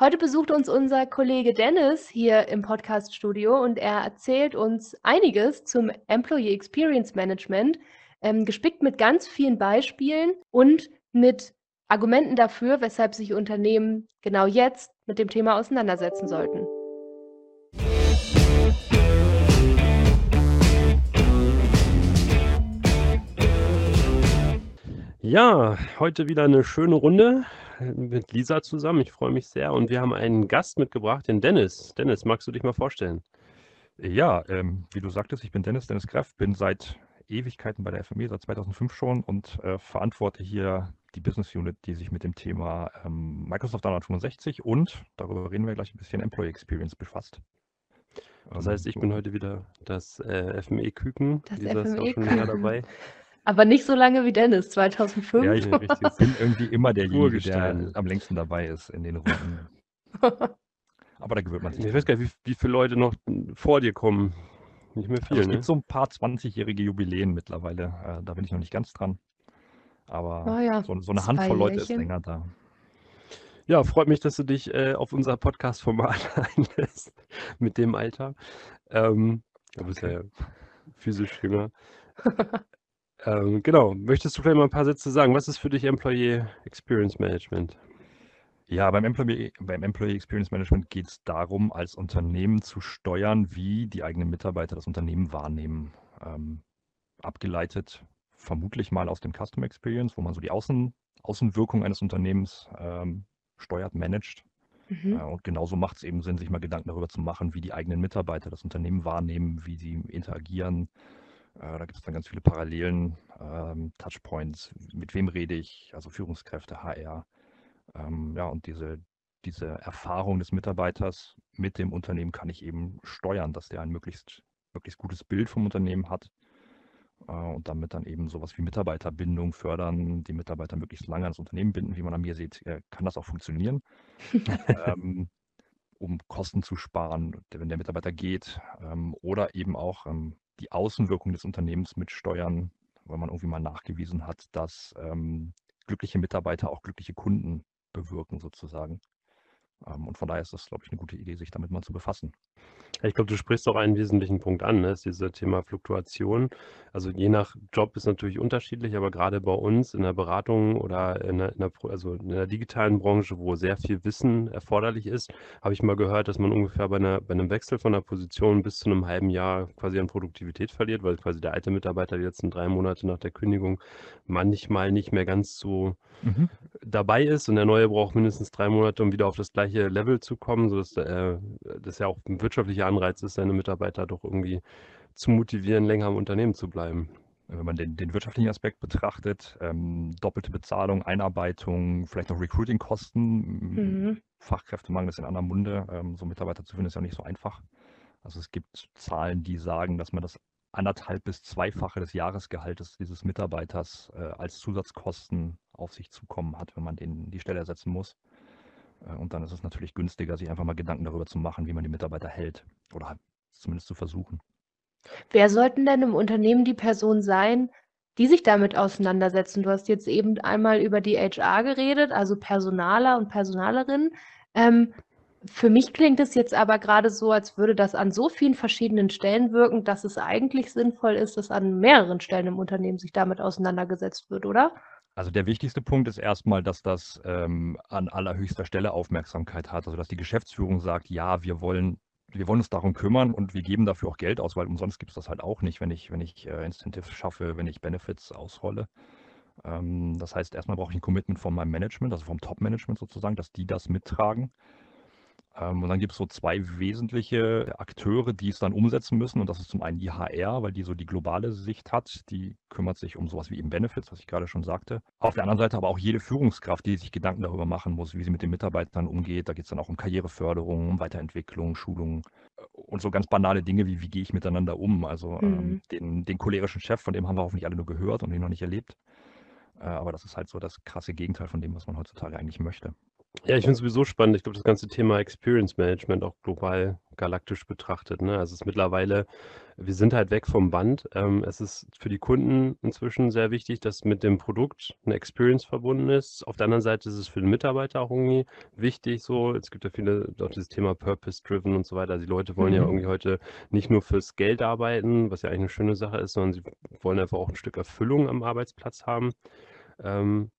Heute besucht uns unser Kollege Dennis hier im Podcaststudio und er erzählt uns einiges zum Employee Experience Management, ähm, gespickt mit ganz vielen Beispielen und mit Argumenten dafür, weshalb sich Unternehmen genau jetzt mit dem Thema auseinandersetzen sollten. Ja, heute wieder eine schöne Runde mit Lisa zusammen. Ich freue mich sehr und wir haben einen Gast mitgebracht, den Dennis. Dennis, magst du dich mal vorstellen? Ja, ähm, wie du sagtest, ich bin Dennis, Dennis Greff, bin seit Ewigkeiten bei der FME, seit 2005 schon und äh, verantworte hier die Business Unit, die sich mit dem Thema ähm, Microsoft 365 und, darüber reden wir gleich ein bisschen, Employee Experience befasst. Das heißt, ich bin heute wieder das äh, FME-Küken. Das Lisa ist auch schon FME-Küken. länger dabei. Aber nicht so lange wie Dennis, 2005. Ja, ich ich bin irgendwie immer derjenige, der am längsten dabei ist in den Runden. Aber da gewöhnt man sich. Ich weiß gar nicht, wie, wie viele Leute noch vor dir kommen. Nicht mehr Also viel, es ne? gibt so ein paar 20-jährige Jubiläen mittlerweile. Äh, da bin ich noch nicht ganz dran. Aber Oh ja, so, so eine Handvoll Leute ist länger da. Ja, freut mich, dass du dich äh, auf unser Podcast-Format einlässt mit dem Alter. Ähm, du bist ja physisch jünger. Ähm, genau, möchtest du vielleicht mal ein paar Sätze sagen? Was ist für dich Employee Experience Management? Ja, beim Employee, beim Employee Experience Management geht es darum, als Unternehmen zu steuern, wie die eigenen Mitarbeiter das Unternehmen wahrnehmen. Ähm, abgeleitet vermutlich mal aus dem Customer Experience, wo man so die Außen, Außenwirkung eines Unternehmens ähm, steuert, managt. Mhm. Äh, und genauso macht es eben Sinn, sich mal Gedanken darüber zu machen, wie die eigenen Mitarbeiter das Unternehmen wahrnehmen, wie sie interagieren. Äh, da gibt es dann ganz viele Parallelen, ähm, Touchpoints, mit wem rede ich, also Führungskräfte, HR. Ähm, ja, und diese, diese Erfahrung des Mitarbeiters mit dem Unternehmen kann ich eben steuern, dass der ein möglichst, möglichst gutes Bild vom Unternehmen hat äh, und damit dann eben sowas wie Mitarbeiterbindung fördern, die Mitarbeiter möglichst lange ans Unternehmen binden. Wie man an mir sieht, äh, kann das auch funktionieren, ähm, um Kosten zu sparen, wenn der Mitarbeiter geht ähm, oder eben auch ähm, die Außenwirkung des Unternehmens mitsteuern, weil man irgendwie mal nachgewiesen hat, dass ähm, glückliche Mitarbeiter auch glückliche Kunden bewirken sozusagen. Ähm, und von daher ist das, glaube ich, eine gute Idee, sich damit mal zu befassen. Ich glaube, du sprichst auch einen wesentlichen Punkt an, ne? ist dieses Thema Fluktuation. Also je nach Job ist natürlich unterschiedlich, aber gerade bei uns in der Beratung oder in der, in der, also in der digitalen Branche, wo sehr viel Wissen erforderlich ist, habe ich mal gehört, dass man ungefähr bei, einer, bei einem Wechsel von der Position bis zu einem halben Jahr quasi an Produktivität verliert, weil quasi der alte Mitarbeiter die letzten drei Monate nach der Kündigung manchmal nicht mehr ganz so dabei ist und der neue braucht mindestens drei Monate, um wieder auf das gleiche Level zu kommen, sodass äh, das ja auch ein wirtschaftlicher Anreiz ist, seine Mitarbeiter doch irgendwie zu motivieren, länger am Unternehmen zu bleiben. Wenn man den, den wirtschaftlichen Aspekt betrachtet, ähm, doppelte Bezahlung, Einarbeitung, vielleicht noch Recruiting-Kosten, Mhm. Fachkräftemangel ist in aller Munde, ähm, so Mitarbeiter zu finden, ist ja nicht so einfach. Also es gibt Zahlen, die sagen, dass man das anderthalb bis zweifache des Jahresgehaltes dieses Mitarbeiters äh, als Zusatzkosten auf sich zukommen hat, wenn man den die Stelle ersetzen muss. Äh, und dann ist es natürlich günstiger, sich einfach mal Gedanken darüber zu machen, wie man die Mitarbeiter hält oder halt zumindest zu versuchen. Wer sollten denn im Unternehmen die Person sein, die sich damit auseinandersetzen? Du hast jetzt eben einmal über die HR geredet, also Personaler und Personalerinnen. Ähm, für mich klingt es jetzt aber gerade so, als würde das an so vielen verschiedenen Stellen wirken, dass es eigentlich sinnvoll ist, dass an mehreren Stellen im Unternehmen sich damit auseinandergesetzt wird, oder? Also der wichtigste Punkt ist erstmal, dass das ähm, an allerhöchster Stelle Aufmerksamkeit hat. Also dass die Geschäftsführung sagt, ja, wir wollen, wir wollen uns darum kümmern und wir geben dafür auch Geld aus, weil umsonst gibt es das halt auch nicht, wenn ich, wenn ich äh, Incentives schaffe, wenn ich Benefits ausrolle. Ähm, das heißt, erstmal brauche ich ein Commitment von meinem Management, also vom Top-Management sozusagen, dass die das mittragen. Ähm, und dann gibt es so zwei wesentliche Akteure, die es dann umsetzen müssen. Und das ist zum einen die HR, weil die so die globale Sicht hat. Die kümmert sich um sowas wie eben Benefits, was ich gerade schon sagte. Auf der anderen Seite aber auch jede Führungskraft, die sich Gedanken darüber machen muss, wie sie mit den Mitarbeitern umgeht. Da geht es dann auch um Karriereförderung, um Weiterentwicklung, Schulung äh, und so ganz banale Dinge wie, wie gehe ich miteinander um. Also ähm, Mhm. den, den cholerischen Chef, von dem haben wir hoffentlich alle nur gehört und ihn noch nicht erlebt. Äh, aber das ist halt so das krasse Gegenteil von dem, was man heutzutage eigentlich möchte. Ja, ich finde es sowieso spannend. Ich glaube, das ganze Thema Experience Management auch global galaktisch betrachtet, ne? Also, es ist mittlerweile wir sind halt weg vom Band. Ähm, es ist für die Kunden inzwischen sehr wichtig, dass mit dem Produkt eine Experience verbunden ist. Auf der anderen Seite ist es für den Mitarbeiter auch irgendwie wichtig so. Es gibt ja viele auch dieses Thema Purpose Driven und so weiter. Also, die Leute wollen ja Mhm. irgendwie heute nicht nur fürs Geld arbeiten, was ja eigentlich eine schöne Sache ist, sondern sie wollen einfach auch ein Stück Erfüllung am Arbeitsplatz haben. Ähm,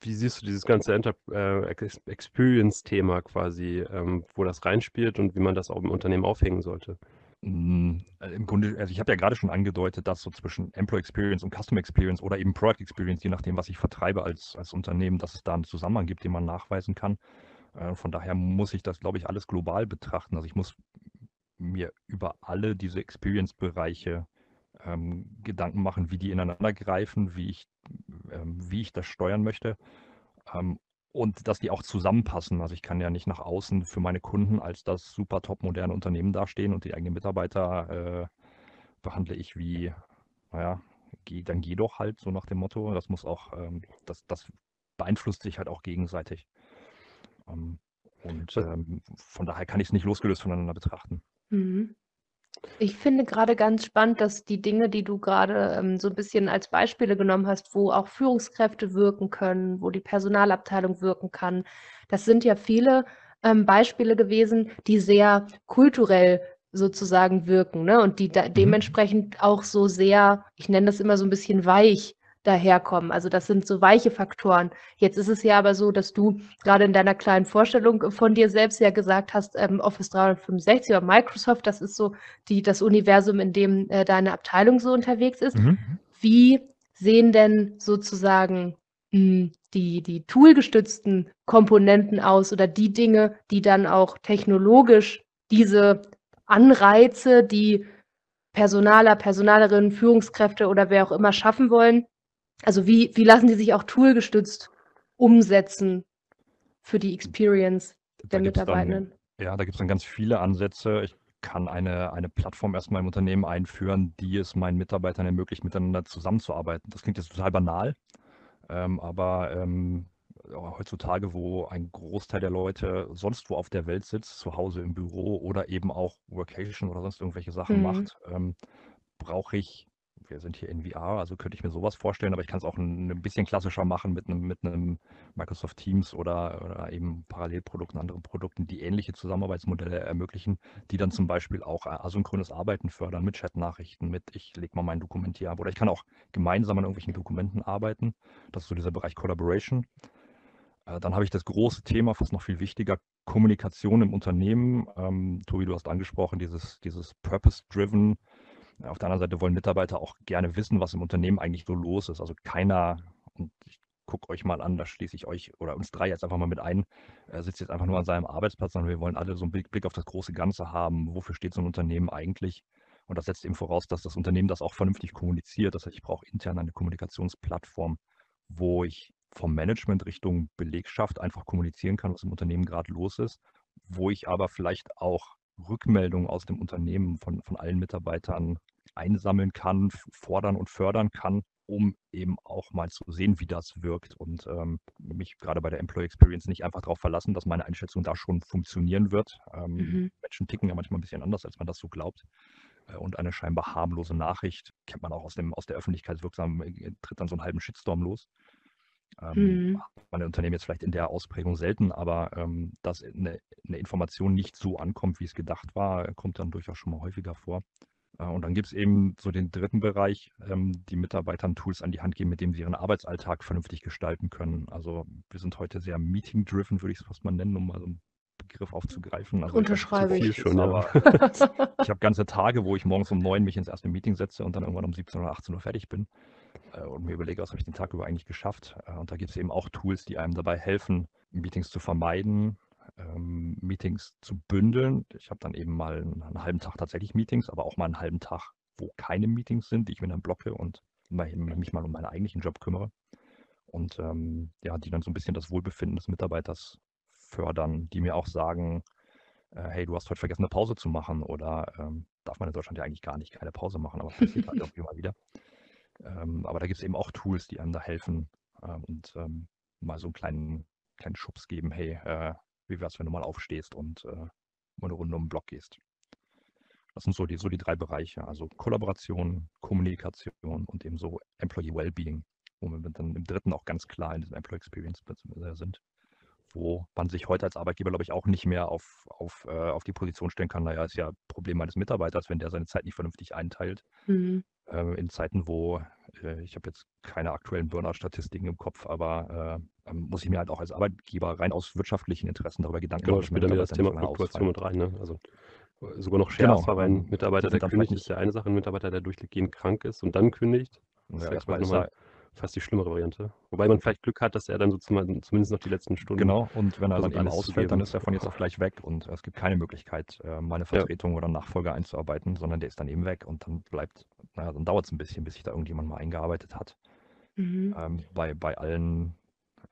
wie siehst du dieses ganze Enter äh, Ex Experience-Thema quasi, ähm, wo das reinspielt und wie man das auch im Unternehmen aufhängen sollte? Hm, äh, im Grunde also, ich habe ja gerade schon angedeutet, dass so zwischen Employee Experience und Customer Experience oder eben Product Experience, je nachdem, was ich vertreibe als als Unternehmen, dass es da einen Zusammenhang gibt, den man nachweisen kann. Äh, von daher muss ich das, glaube ich, alles global betrachten. Also, ich muss mir über alle diese Experience-Bereiche, ähm, Gedanken machen, wie die ineinander greifen, wie ich wie ich das steuern möchte, ähm, und dass die auch zusammenpassen. Also, ich kann ja nicht nach außen für meine Kunden als das super top moderne Unternehmen dastehen und die eigenen Mitarbeiter, äh, behandle ich wie, na ja, geh dann geh doch halt, so nach dem Motto. Das muss auch, ähm das das beeinflusst sich halt auch gegenseitig. Ähm, und, ähm, von daher kann ich's nicht losgelöst voneinander betrachten. Mhm. Ich finde gerade ganz spannend, dass die Dinge, die du gerade ähm, so 'n bisschen als Beispiele genommen hast, wo auch Führungskräfte wirken können, wo die Personalabteilung wirken kann. Das sind ja viele, ähm, Beispiele gewesen, die sehr kulturell sozusagen wirken, ne? Und die da Mhm. dementsprechend auch so sehr, ich nenne das immer so 'n bisschen weich daherkommen. Also, das sind so weiche Faktoren. Jetzt ist es ja aber so, dass du gerade in deiner kleinen Vorstellung von dir selbst ja gesagt hast, ähm, Office 365 oder Microsoft, das ist so die das Universum, in dem, äh, deine Abteilung so unterwegs ist. Mhm. Wie sehen denn sozusagen, hm, die die toolgestützten Komponenten aus oder die Dinge, die dann auch technologisch diese Anreize, die Personaler, Personalerinnen, Führungskräfte oder wer auch immer schaffen wollen also, wie wie lassen die sich auch toolgestützt umsetzen für die Experience Da der dann Mitarbeitenden? ja, da gibt's dann ganz viele Ansätze. Ich kann eine eine Plattform erst mal im Unternehmen einführen, die es meinen Mitarbeitern ermöglicht, miteinander zusammenzuarbeiten. Das klingt jetzt total banal, ähm, aber, ähm, heutzutage, wo ein Großteil der Leute sonst wo auf der Welt sitzt, zu Hause im Büro oder eben auch Workation oder sonst irgendwelche Sachen Mhm. macht, ähm, brauche ich wir sind hier in VR, also könnte ich mir so was vorstellen, aber ich kann's auch 'n 'n bisschen klassischer machen mit 'nem mit 'nem Microsoft Teams oder oder eben Parallelprodukten, anderen Produkten, die ähnliche Zusammenarbeitsmodelle ermöglichen, die dann zum Beispiel auch asynchrones Arbeiten fördern mit Chatnachrichten, mit: „Ich lege mal mein Dokument hier ab“, oder ich kann auch gemeinsam an irgendwelchen Dokumenten arbeiten. Das ist so dieser Bereich Collaboration. Äh, dann habe ich das große Thema, fast noch viel wichtiger, Kommunikation im Unternehmen. Ähm, Tobi, du hast angesprochen, dieses dieses Purpose Driven. Auf der anderen Seite wollen Mitarbeiter auch gerne wissen, was im Unternehmen eigentlich so los ist. Also, keiner und ich gucke euch mal an, da schließe ich euch oder uns 3 jetzt einfach mal mit ein, äh, sitzt jetzt einfach nur an seinem Arbeitsplatz, sondern wir wollen alle so 'n Blick auf das große Ganze haben. Wofür steht so 'n Unternehmen eigentlich? Und das setzt eben voraus, dass das Unternehmen das auch vernünftig kommuniziert. Das heißt, ich brauche intern eine Kommunikationsplattform, wo ich vom Management Richtung Belegschaft einfach kommunizieren kann, was im Unternehmen grad los ist, wo ich aber vielleicht auch Rückmeldungen aus dem Unternehmen von von allen Mitarbeitern einsammeln kann, fordern und fördern kann, um eben auch mal zu sehen, wie das wirkt und, ähm, mich grade bei der Employee Experience nicht einfach drauf verlassen, dass meine Einschätzung da schon funktionieren wird. Ähm, Mhm. Menschen ticken ja manchmal 'n bisschen anders, als man das so glaubt. Äh, und eine scheinbar harmlose Nachricht, kennt man auch aus dem aus der Öffentlichkeitswirksamen äh, tritt dann so 'n halben Shitstorm los. Ähm, Mhm. in Unternehmen jetzt vielleicht in der Ausprägung selten, aber, ähm, dass 'ne 'ne Information nicht so ankommt, wie es gedacht war, kommt dann durchaus schon mal häufiger vor. Äh, und dann gibt's eben so den 3. Bereich, ähm, die Mitarbeitern Tools an die Hand geben, mit denen sie ihren Arbeitsalltag vernünftig gestalten können. Also, wir sind heute sehr meeting driven, würde ich's fast mal nennen, um mal so 'n Begriff aufzugreifen. Also, ich Unterschreibe ich. Schon, aber ich habe ganze Tage, wo ich morgens um 9 mich ins erste Meeting setze und dann irgendwann um 17 oder 18 fertig bin, und mir überlege: „Was habe ich den Tag über eigentlich geschafft?“ Äh, und da gibt's eben auch Tools, die einem dabei helfen, Meetings zu vermeiden, ähm, Meetings zu bündeln. Ich habe dann eben mal 'n 'n halben Tag tatsächlich Meetings, aber auch mal 'n halben Tag, wo keine Meetings sind, die ich mir dann blocke und mich mal um meinen eigentlichen Job kümmere. Und, ähm, ja, die dann so 'n bisschen das Wohlbefinden des Mitarbeiters fördern, die mir auch sagen, äh: „Hey, du hast heute vergessen, 'ne Pause zu machen“, oder, ähm, darf man in Deutschland ja eigentlich gar nicht keine Pause machen, aber passiert halt irgendwie mal wieder. Ähm, aber da gibt's eben auch Tools, die einem da helfen, ähm, und, ähm, mal so 'n kleinen kleinen Schubs geben, hey, äh, wie wär's, wenn du mal aufstehst und äh, mal eine Runde um den Block gehst. Das sind so die, so die drei Bereiche, also Kollaboration, Kommunikation und eben so Employee Wellbeing, wo wir dann im dritten auch ganz klar in diesem Employee Experience sind, wo man sich heute als Arbeitgeber, glaube ich, auch nicht mehr auf, auf, äh, auf die Position stellen kann, naja, ist ja Problem meines Mitarbeiters, wenn der seine Zeit nicht vernünftig einteilt. Mhm. Ähm, in Zeiten, wo äh, ich habe jetzt keine aktuellen Burnout-Statistiken im Kopf, aber äh, ähm, muss ich mir halt auch als Arbeitgeber rein aus wirtschaftlichen Interessen darüber Gedanken genau, machen. Genau, spielt dann das Thema Fluktuation mit rein. Ne? Also sogar noch schärfer, genau. weil ein Mitarbeiter, der kündigt, ist ja eine Sache, ein Mitarbeiter, der durchgehend krank ist und dann kündigt. Das ja, ist vielleicht nochmal fast die schlimmere Variante. Wobei man vielleicht Glück hat, dass er dann so zumindest noch die letzten Stunden. Genau, und wenn er dann eben ausfällt, dann ist er von jetzt auf gleich weg und es gibt keine Möglichkeit, äh, meine Vertretung ja. oder Nachfolger einzuarbeiten, sondern der ist dann eben weg und dann bleibt, naja, dann dauert es ein bisschen, bis sich da irgendjemand mal eingearbeitet hat. Mhm. Ähm, bei, bei allen,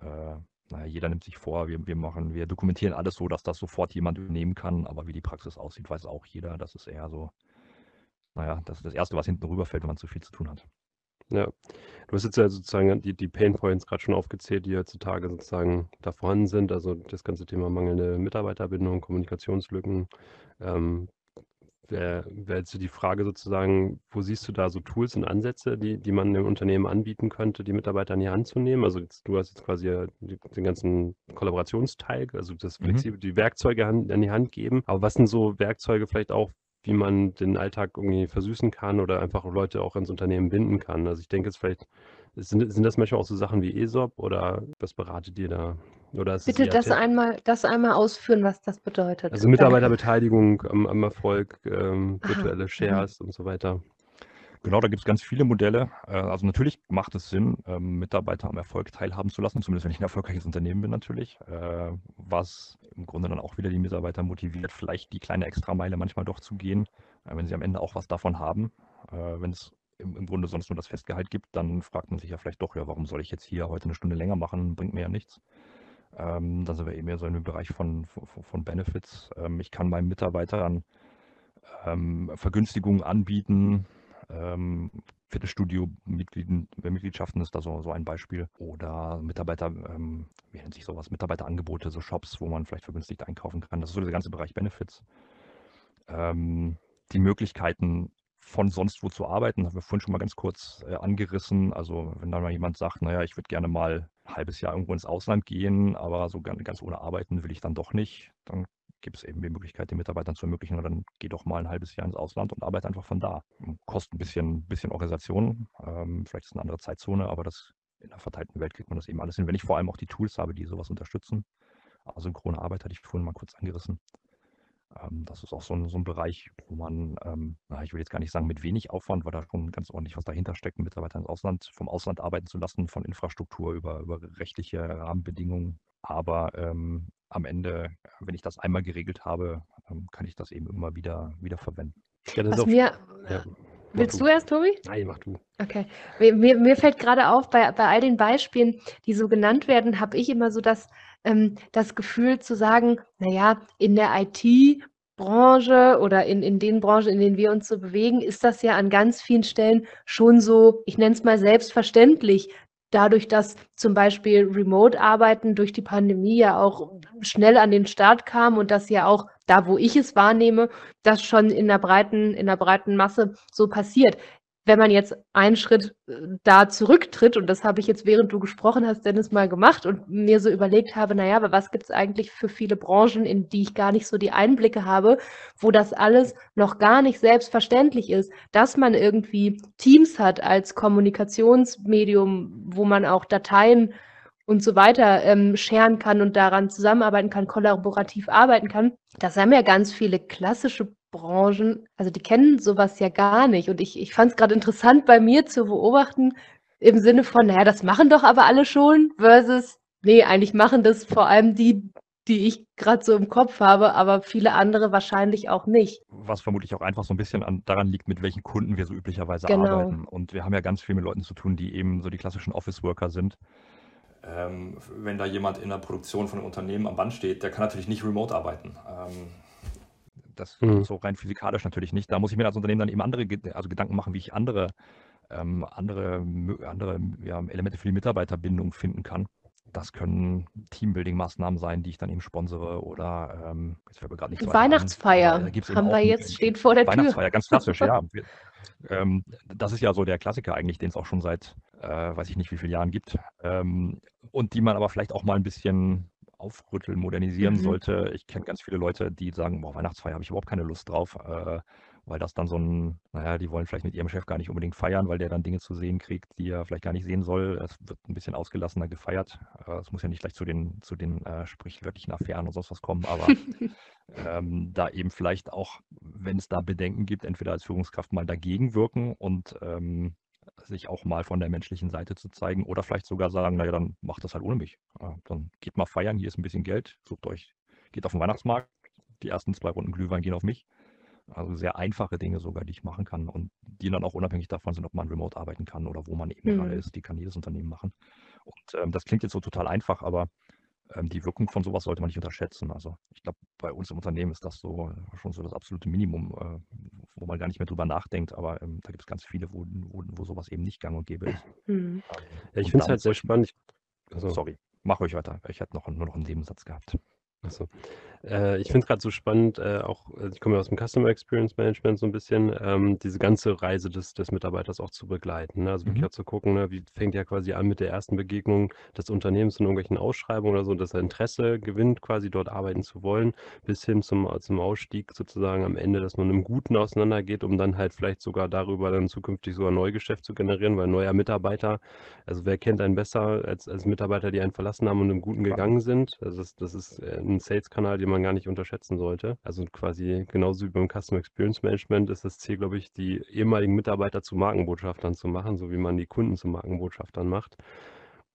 äh, naja, jeder nimmt sich vor, wir, wir machen, wir dokumentieren alles so, dass das sofort jemand übernehmen kann, aber wie die Praxis aussieht, weiß auch jeder. Das ist eher so, naja, das ist das Erste, was hinten rüberfällt, wenn man zu viel zu tun hat. Ja. Du hast jetzt ja sozusagen die, die Pain Points gerade schon aufgezählt, die heutzutage sozusagen da vorhanden sind. Also das ganze Thema mangelnde Mitarbeiterbindung, Kommunikationslücken. Ähm, Wäre wär jetzt die Frage sozusagen, wo siehst du da so Tools und Ansätze, die, die man dem Unternehmen anbieten könnte, die Mitarbeiter an die Hand zu nehmen? Also jetzt, du hast jetzt quasi den ganzen Kollaborationsteil, also das mhm. flexibel, mhm. die Werkzeuge an, an die Hand geben. Aber was sind so Werkzeuge vielleicht auch, wie man den Alltag irgendwie versüßen kann oder einfach Leute auch ins Unternehmen binden kann. Also ich denke jetzt vielleicht, sind, sind das manchmal auch so Sachen wie ESOP oder was beratet ihr da? Oder Bitte das einmal, das einmal ausführen, was das bedeutet. Also Mitarbeiterbeteiligung am, am Erfolg, ähm, virtuelle Aha. Shares und so weiter. Genau, da gibt es ganz viele Modelle. Äh, also natürlich macht es Sinn, ähm, Mitarbeiter am Erfolg teilhaben zu lassen, zumindest wenn ich ein erfolgreiches Unternehmen bin natürlich, äh, was im Grunde dann auch wieder die Mitarbeiter motiviert, vielleicht die kleine Extrameile manchmal doch zu gehen, äh, wenn sie am Ende auch was davon haben. Wenn es im, Grunde sonst nur das Festgehalt gibt, dann fragt man sich ja vielleicht doch, ja, warum soll ich jetzt hier heute eine Stunde länger machen, bringt mir ja nichts. Ähm, dann sind wir eben mehr so im Bereich von, von, Benefits. ich kann meinen Mitarbeitern Vergünstigungen anbieten, ähm, Fitnessstudio-Mitgliedschaften ist da so, so ein Beispiel. Oder Mitarbeiter, ähm, wie nennt sich sowas, Mitarbeiterangebote, so Shops, wo man vielleicht vergünstigt einkaufen kann. Das ist so der ganze Bereich Benefits. Ähm, die Möglichkeiten von sonst wo zu arbeiten, haben wir vorhin schon mal ganz kurz äh, angerissen. Also wenn dann mal jemand sagt, naja, ich würde gerne mal ein halbes Jahr irgendwo ins Ausland gehen, aber so ganz ohne arbeiten will ich dann doch nicht, dann gibt es eben die Möglichkeit, den Mitarbeitern zu ermöglichen, dann geh doch mal ein halbes Jahr ins Ausland und arbeite einfach von da. Kostet ein bisschen, bisschen Organisation, ähm, vielleicht ist eine andere Zeitzone, aber das in der verteilten Welt kriegt man das eben alles hin, wenn ich vor allem auch die Tools habe, die sowas unterstützen. Asynchrone Arbeit hatte ich vorhin mal kurz angerissen. Ähm, das ist auch so ein, so ein Bereich, wo man, ähm, na, ich will jetzt gar nicht sagen mit wenig Aufwand, weil da schon ganz ordentlich was dahinter steckt, Mitarbeiter ins Ausland, vom Ausland arbeiten zu lassen, von Infrastruktur über, über rechtliche Rahmenbedingungen. Aber ähm, am Ende, wenn ich das einmal geregelt habe, ähm, kann ich das eben immer wieder, wieder verwenden. Ja, Was mir, ja. Willst du. du erst, Tobi? Nein, mach du. Okay. Mir, mir fällt gerade auf, bei, bei all den Beispielen, die so genannt werden, habe ich immer so das, ähm, das Gefühl zu sagen, naja, in der IT-Branche oder in, in den Branchen, in denen wir uns so bewegen, ist das ja an ganz vielen Stellen schon so, ich nenne es mal selbstverständlich, dadurch, dass zum Beispiel Remote-Arbeiten durch die Pandemie ja auch schnell an den Start kam und das ja auch da, wo ich es wahrnehme, das schon in der breiten, in der breiten Masse so passiert wenn man jetzt einen Schritt äh, da zurücktritt, und das habe ich jetzt, während du gesprochen hast, Dennis, mal gemacht und mir so überlegt habe, naja, aber was gibt es eigentlich für viele Branchen, in die ich gar nicht so die Einblicke habe, wo das alles noch gar nicht selbstverständlich ist, dass man irgendwie Teams hat als Kommunikationsmedium, wo man auch Dateien und so weiter ähm, scheren kann und daran zusammenarbeiten kann, kollaborativ arbeiten kann. Das haben ja ganz viele klassische Branchen, also die kennen sowas ja gar nicht. Und ich, ich fand es gerade interessant bei mir zu beobachten, im Sinne von, naja, das machen doch aber alle schon, versus, nee, eigentlich machen das vor allem die, die ich gerade so im Kopf habe, aber viele andere wahrscheinlich auch nicht. Was vermutlich auch einfach so ein bisschen an, daran liegt, mit welchen Kunden wir so üblicherweise genau. arbeiten. Und wir haben ja ganz viel mit Leuten zu tun, die eben so die klassischen Office-Worker sind. Ähm, wenn da jemand in der Produktion von einem Unternehmen am Band steht, der kann natürlich nicht remote arbeiten. Ähm, das mhm. so rein physikalisch natürlich nicht. Da muss ich mir als Unternehmen dann eben andere also Gedanken machen, wie ich andere, ähm, andere, andere ja, Elemente für die Mitarbeiterbindung finden kann. das können Teambuilding-Maßnahmen sein, die ich dann eben sponsere oder ähm, jetzt fällt mir gerade nicht so Weihnachtsfeier ein, haben wir jetzt, steht vor der Tür. Weihnachtsfeier, ganz klassisch, ja. Ähm, das ist ja so der Klassiker eigentlich, den es auch schon seit, äh, weiß ich nicht wie vielen Jahren gibt. Ähm, und die man aber vielleicht auch mal ein bisschen aufrütteln, modernisieren mhm. sollte. Ich kenne ganz viele Leute, die sagen, boah, Weihnachtsfeier habe ich überhaupt keine Lust drauf. Äh, weil das dann so ein, naja, die wollen vielleicht mit ihrem Chef gar nicht unbedingt feiern, weil der dann Dinge zu sehen kriegt, die er vielleicht gar nicht sehen soll. Es wird ein bisschen ausgelassener gefeiert. Äh, es muss ja nicht gleich zu den, zu den äh, sprichwörtlichen Affären und sonst was kommen, aber ähm, da eben vielleicht auch, wenn es da Bedenken gibt, entweder als Führungskraft mal dagegen wirken und ähm, sich auch mal von der menschlichen Seite zu zeigen oder vielleicht sogar sagen, naja, dann macht das halt ohne mich. Dann geht mal feiern, hier ist ein bisschen Geld, sucht euch, geht auf den Weihnachtsmarkt, die ersten zwei Runden Glühwein gehen auf mich. Also sehr einfache Dinge sogar, die ich machen kann und die dann auch unabhängig davon sind, ob man remote arbeiten kann oder wo man eben mhm. gerade ist. Die kann jedes Unternehmen machen. Und ähm, das klingt jetzt so total einfach, aber ähm, die Wirkung von sowas sollte man nicht unterschätzen. Also ich glaube, bei uns im Unternehmen ist das so äh, schon so das absolute Minimum, äh, wo man gar nicht mehr drüber nachdenkt. Aber ähm, da gibt es ganz viele, wo, wo, wo sowas eben nicht gang und gäbe ist. Mhm. ja, ich finde es halt sehr spannend. also, sorry, mach euch weiter. Ich hätte noch, nur noch einen Nebensatz gehabt. Achso. Äh, ich finde es gerade so spannend, äh, auch, äh, ich komme ja aus dem Customer Experience Management so ein bisschen, ähm, diese ganze Reise des, des Mitarbeiters auch zu begleiten. Ne? Also wirklich mhm. auch zu gucken, ne, wie fängt ja quasi an mit der ersten Begegnung des Unternehmens in irgendwelchen Ausschreibungen oder so, dass er Interesse gewinnt, quasi dort arbeiten zu wollen, bis hin zum, zum Ausstieg sozusagen am Ende, dass man im Guten auseinandergeht, um dann halt vielleicht sogar darüber dann zukünftig sogar Neugeschäft zu generieren, weil neuer Mitarbeiter, also wer kennt einen besser als, als Mitarbeiter, die einen verlassen haben und im Guten gegangen sind? Also das, das ist ein Sales-Kanal, den man gar nicht unterschätzen sollte. Also quasi genauso wie beim Customer Experience Management ist das Ziel, glaube ich, die ehemaligen Mitarbeiter zu Markenbotschaftern zu machen, so wie man die Kunden zu Markenbotschaftern macht.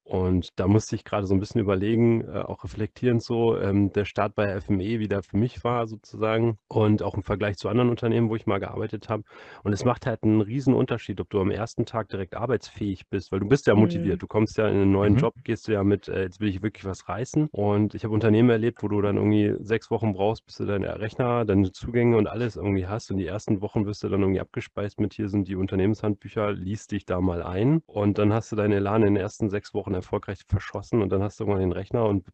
Und da musste ich gerade so ein bisschen überlegen, äh, auch reflektierend so, ähm, der Start bei FME, wie der für mich war sozusagen und auch im Vergleich zu anderen Unternehmen, wo ich mal gearbeitet habe. Und es macht halt einen riesen Unterschied, ob du am ersten Tag direkt arbeitsfähig bist, weil du bist ja motiviert. Mhm. Du kommst ja in einen neuen mhm. Job, gehst du ja mit, äh, jetzt will ich wirklich was reißen. Und ich habe Unternehmen erlebt, wo du dann irgendwie sechs Wochen brauchst, bis du deine Rechner, deine Zugänge und alles irgendwie hast. Und die ersten Wochen wirst du dann irgendwie abgespeist mit, hier sind die Unternehmenshandbücher, liest dich da mal ein. Und dann hast du deinen Elan in den ersten sechs Wochen erfolgreich verschossen und dann hast du irgendwann den Rechner und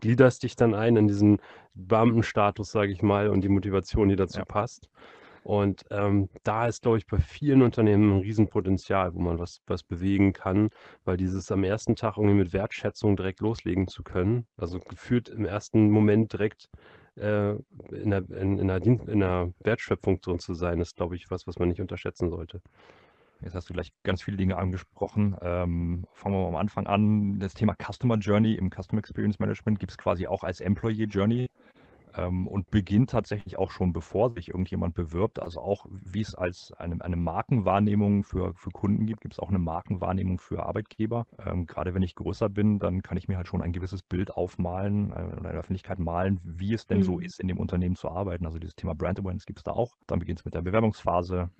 gliederst dich dann ein in diesen Beamtenstatus, sage ich mal, und die Motivation, die dazu ja. passt. Und ähm, da ist, glaube ich, bei vielen Unternehmen ein Riesenpotenzial, wo man was, was bewegen kann, weil dieses am ersten Tag irgendwie mit Wertschätzung direkt loslegen zu können, also geführt im ersten Moment direkt äh, in, der, in, in, der in der Wertschöpfung zu sein, ist, glaube ich, was, was man nicht unterschätzen sollte. Jetzt hast du gleich ganz viele Dinge angesprochen. Ähm, fangen wir mal am Anfang an. Das Thema Customer Journey im Customer Experience Management gibt es quasi auch als Employee Journey ähm, und beginnt tatsächlich auch schon bevor sich irgendjemand bewirbt. Also auch wie es als eine, eine Markenwahrnehmung für, für Kunden gibt, gibt es auch eine Markenwahrnehmung für Arbeitgeber. Ähm, gerade wenn ich größer bin, dann kann ich mir halt schon ein gewisses Bild aufmalen äh, oder in der Öffentlichkeit malen, wie es denn mhm. so ist, in dem Unternehmen zu arbeiten. Also dieses Thema Brand Awareness gibt es da auch. Dann beginnt es mit der Bewerbungsphase.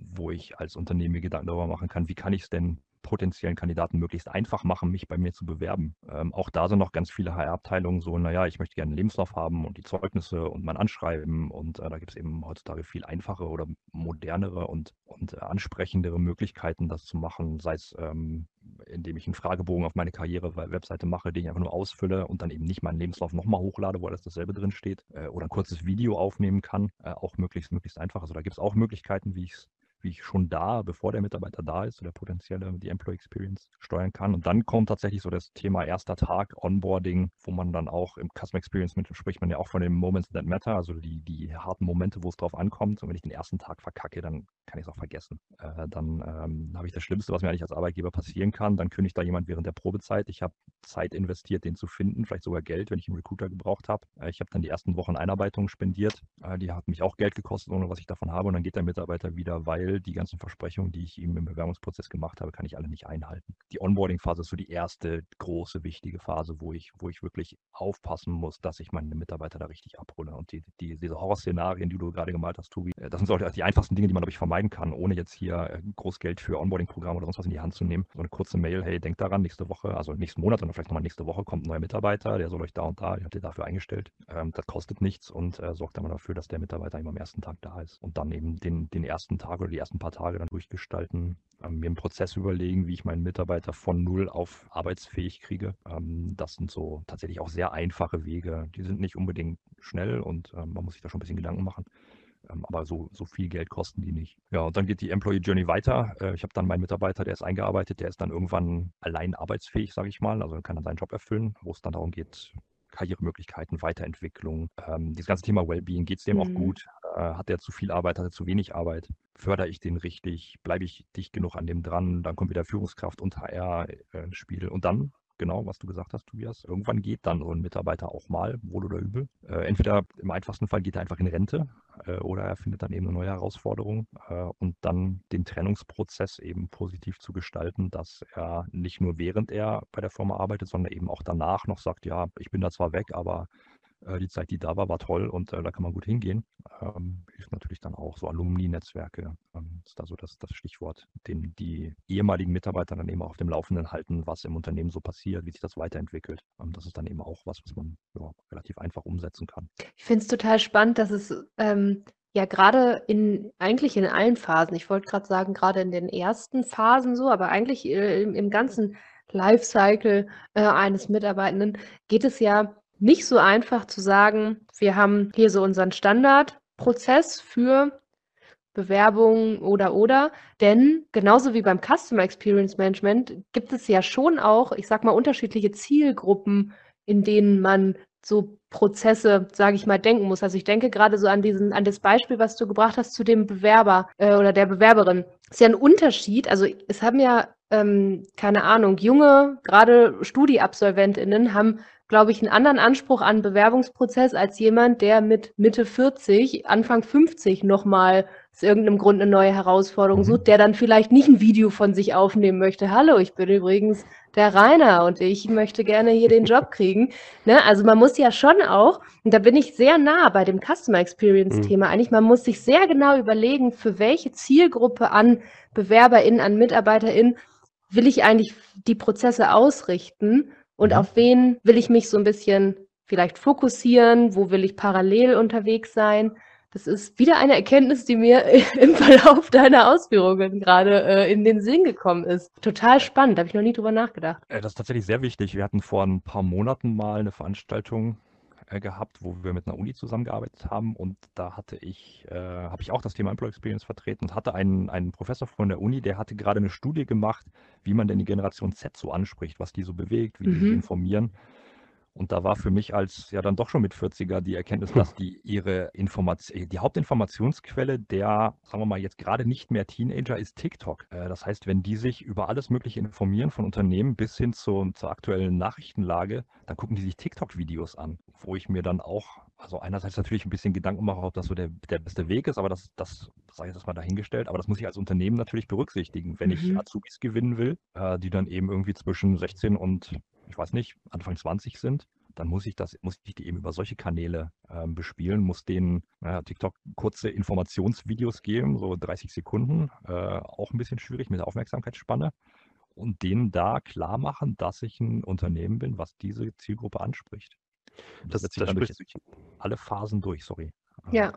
Wo ich als Unternehmen mir Gedanken darüber machen kann, wie kann ich es denn potenziellen Kandidaten möglichst einfach machen, mich bei mir zu bewerben. Ähm, auch da sind noch ganz viele HR-Abteilungen so, naja, ich möchte gerne einen Lebenslauf haben und die Zeugnisse und mein Anschreiben und äh, da gibt es eben heutzutage viel einfache oder modernere und, und äh, ansprechendere Möglichkeiten, das zu machen, sei es ähm, indem ich einen Fragebogen auf meine Karriere-Webseite mache, den ich einfach nur ausfülle und dann eben nicht meinen Lebenslauf nochmal hochlade, wo alles dasselbe drin steht, äh, oder ein kurzes Video aufnehmen kann, äh, auch möglichst, möglichst einfach. Also da gibt es auch Möglichkeiten, wie ich es wie ich schon da, bevor der Mitarbeiter da ist, so der potenzielle, die Employee Experience steuern kann. Und dann kommt tatsächlich so das Thema erster Tag, Onboarding, wo man dann auch im Customer Experience mit, spricht man ja auch von den Moments that matter, also die, die harten Momente, wo es drauf ankommt. Und wenn ich den ersten Tag verkacke, dann kann ich es auch vergessen. Äh, dann ähm, habe ich das Schlimmste, was mir eigentlich als Arbeitgeber passieren kann. Dann kündigt da jemand während der Probezeit. Ich habe Zeit investiert, den zu finden, vielleicht sogar Geld, wenn ich einen Recruiter gebraucht habe. Äh, ich habe dann die ersten Wochen Einarbeitung spendiert. Äh, die hat mich auch Geld gekostet, ohne was ich davon habe. Und dann geht der Mitarbeiter wieder, weil die ganzen Versprechungen, die ich ihm im Bewerbungsprozess gemacht habe, kann ich alle nicht einhalten. Die Onboarding-Phase ist so die erste große, wichtige Phase, wo ich, wo ich wirklich aufpassen muss, dass ich meine Mitarbeiter da richtig abhole. Und die, die, diese Horrorszenarien, die du gerade gemalt hast, Tobi, äh, das sind so die einfachsten Dinge, die man, glaube ich, vermeiden kann, ohne jetzt hier äh, groß Geld für Onboarding-Programm oder sonst was in die Hand zu nehmen. So eine kurze Mail, hey, denkt daran, nächste Woche, also nächsten Monat oder vielleicht nochmal nächste Woche kommt ein neuer Mitarbeiter, der soll euch da und da, ihr habt ihr dafür eingestellt. Ähm, das kostet nichts und äh, sorgt dann dafür, dass der Mitarbeiter immer am ersten Tag da ist und dann eben den, den ersten Tag oder die die ersten paar Tage dann durchgestalten, ähm, mir einen Prozess überlegen, wie ich meinen Mitarbeiter von null auf arbeitsfähig kriege. Ähm, das sind so tatsächlich auch sehr einfache Wege. Die sind nicht unbedingt schnell und ähm, man muss sich da schon ein bisschen Gedanken machen. Aber so, so viel Geld kosten die nicht. Ja, und dann geht die Employee Journey weiter. Äh, ich habe dann meinen Mitarbeiter, der ist eingearbeitet, der ist dann irgendwann allein arbeitsfähig, sage ich mal. Also kann er seinen Job erfüllen, wo es dann darum geht, Karrieremöglichkeiten, Weiterentwicklung. Ähm, dieses ganze Thema Wellbeing, geht es dem mhm. auch gut? Äh, hat er zu viel Arbeit, hat er zu wenig Arbeit? Fördere ich den richtig? Bleibe ich dicht genug an dem dran? Dann kommt wieder Führungskraft und HR äh, ins Spiel. Und dann genau, was du gesagt hast, Tobias. Irgendwann geht dann so ein Mitarbeiter auch mal, wohl oder übel. Äh, entweder im einfachsten Fall geht er einfach in Rente äh, oder er findet dann eben eine neue Herausforderung äh, und dann den Trennungsprozess eben positiv zu gestalten, dass er nicht nur während er bei der Firma arbeitet, sondern eben auch danach noch sagt, ja, ich bin da zwar weg, aber äh, die Zeit, die da war, war toll und äh, da kann man gut hingehen. Ähm, hilft natürlich dann auch so Alumni-Netzwerke, ähm, ist da so das, das Stichwort, den die ehemaligen Mitarbeiter dann eben auch auf dem Laufenden halten, was im Unternehmen so passiert, wie sich das weiterentwickelt. Ähm, das ist dann eben auch was, was man ja, relativ einfach umsetzen kann. Ich finde es total spannend, dass es ähm, ja gerade in eigentlich in allen Phasen, ich wollte gerade sagen, gerade in den ersten Phasen so, aber eigentlich äh, im, im ganzen Lifecycle äh, eines Mitarbeitenden geht es ja nicht so einfach zu sagen, wir haben hier so unseren Standardprozess für Bewerbungen oder oder, denn genauso wie beim Customer Experience Management gibt es ja schon auch, ich sag mal, unterschiedliche Zielgruppen, in denen man so Prozesse, sage ich mal, denken muss. Also ich denke gerade so an diesen, an das Beispiel, was du gebracht hast zu dem Bewerber äh, oder der Bewerberin. Ist ja ein Unterschied. Also es haben ja ähm, keine Ahnung, junge, gerade StudiabsolventInnen haben glaube ich, einen anderen Anspruch an Bewerbungsprozess als jemand, der mit Mitte 40, Anfang 50 nochmal aus irgendeinem Grund eine neue Herausforderung mhm. sucht, der dann vielleicht nicht ein Video von sich aufnehmen möchte. Hallo, ich bin übrigens der Rainer und ich möchte gerne hier den Job kriegen. Ne? Also man muss ja schon auch, und da bin ich sehr nah bei dem Customer Experience-Thema mhm. eigentlich, man muss sich sehr genau überlegen, für welche Zielgruppe an BewerberInnen, an MitarbeiterInnen will ich eigentlich die Prozesse ausrichten und mhm. auf wen will ich mich so ein bisschen vielleicht fokussieren, wo will ich parallel unterwegs sein. Das ist wieder eine Erkenntnis, die mir im Verlauf deiner Ausführungen gerade äh, in den Sinn gekommen ist. Total spannend, da habe ich noch nie drüber nachgedacht. Äh, das ist tatsächlich sehr wichtig. Wir hatten vor ein paar Monaten mal eine Veranstaltung äh, gehabt, wo wir mit einer Uni zusammengearbeitet haben und da hatte ich, äh, habe ich auch das Thema Employee Experience vertreten und hatte einen, einen Professor von der Uni, der hatte gerade eine Studie gemacht, wie man denn die Generation Z so anspricht, was die so bewegt, wie mhm. die sich informieren. Und da war für mich als ja dann doch schon mit 40er die Erkenntnis, dass die ihre Information, äh, die Hauptinformationsquelle der, sagen wir mal jetzt gerade nicht mehr Teenager ist TikTok. Äh, das heißt, wenn die sich über alles Mögliche informieren von Unternehmen bis hin zu, zur aktuellen Nachrichtenlage, dann gucken die sich TikTok-Videos an, wo ich mir dann auch, also einerseits natürlich ein bisschen Gedanken mache, ob das so der, der beste Weg ist, aber das, das sage ich jetzt mal dahingestellt, aber das muss ich als Unternehmen natürlich berücksichtigen, wenn mhm. ich Azubis gewinnen will, äh, die dann eben irgendwie zwischen 16 und ich weiß nicht, Anfang 20 sind, dann muss ich das, muss ich die eben über solche Kanäle ähm, bespielen, muss denen naja, TikTok kurze Informationsvideos geben, so 30 Sekunden, äh, auch ein bisschen schwierig mit der Aufmerksamkeitsspanne und denen da klar machen, dass ich ein Unternehmen bin, was diese Zielgruppe anspricht. Das, das, das durch alle Phasen durch, sorry. Ja,